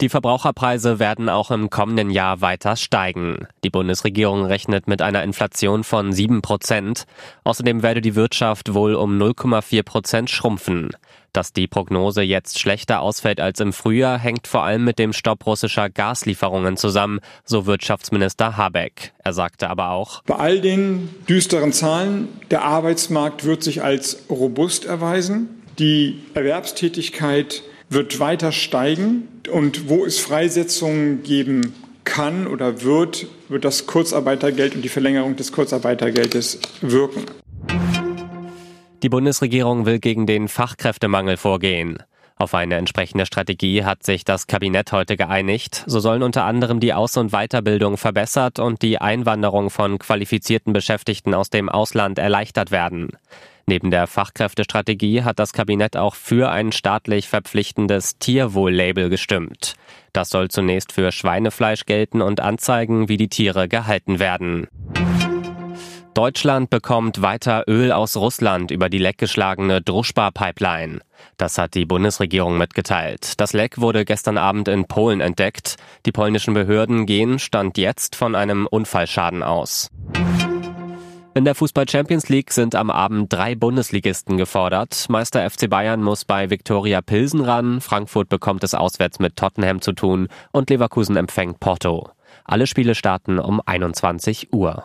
Die Verbraucherpreise werden auch im kommenden Jahr weiter steigen. Die Bundesregierung rechnet mit einer Inflation von 7 Prozent. Außerdem werde die Wirtschaft wohl um 0,4 Prozent schrumpfen. Dass die Prognose jetzt schlechter ausfällt als im Frühjahr, hängt vor allem mit dem Stopp russischer Gaslieferungen zusammen, so Wirtschaftsminister Habeck. Er sagte aber auch, bei all den düsteren Zahlen, der Arbeitsmarkt wird sich als robust erweisen. Die Erwerbstätigkeit wird weiter steigen. Und wo es Freisetzungen geben kann oder wird, wird das Kurzarbeitergeld und die Verlängerung des Kurzarbeitergeldes wirken. Die Bundesregierung will gegen den Fachkräftemangel vorgehen. Auf eine entsprechende Strategie hat sich das Kabinett heute geeinigt. So sollen unter anderem die Aus- und Weiterbildung verbessert und die Einwanderung von qualifizierten Beschäftigten aus dem Ausland erleichtert werden. Neben der Fachkräftestrategie hat das Kabinett auch für ein staatlich verpflichtendes Tierwohl-Label gestimmt. Das soll zunächst für Schweinefleisch gelten und anzeigen, wie die Tiere gehalten werden. Deutschland bekommt weiter Öl aus Russland über die leckgeschlagene Druschba-Pipeline. Das hat die Bundesregierung mitgeteilt. Das Leck wurde gestern Abend in Polen entdeckt. Die polnischen Behörden gehen Stand jetzt von einem Unfallschaden aus. In der Fußball Champions League sind am Abend drei Bundesligisten gefordert. Meister FC Bayern muss bei Viktoria Pilsen ran, Frankfurt bekommt es auswärts mit Tottenham zu tun und Leverkusen empfängt Porto. Alle Spiele starten um 21 Uhr.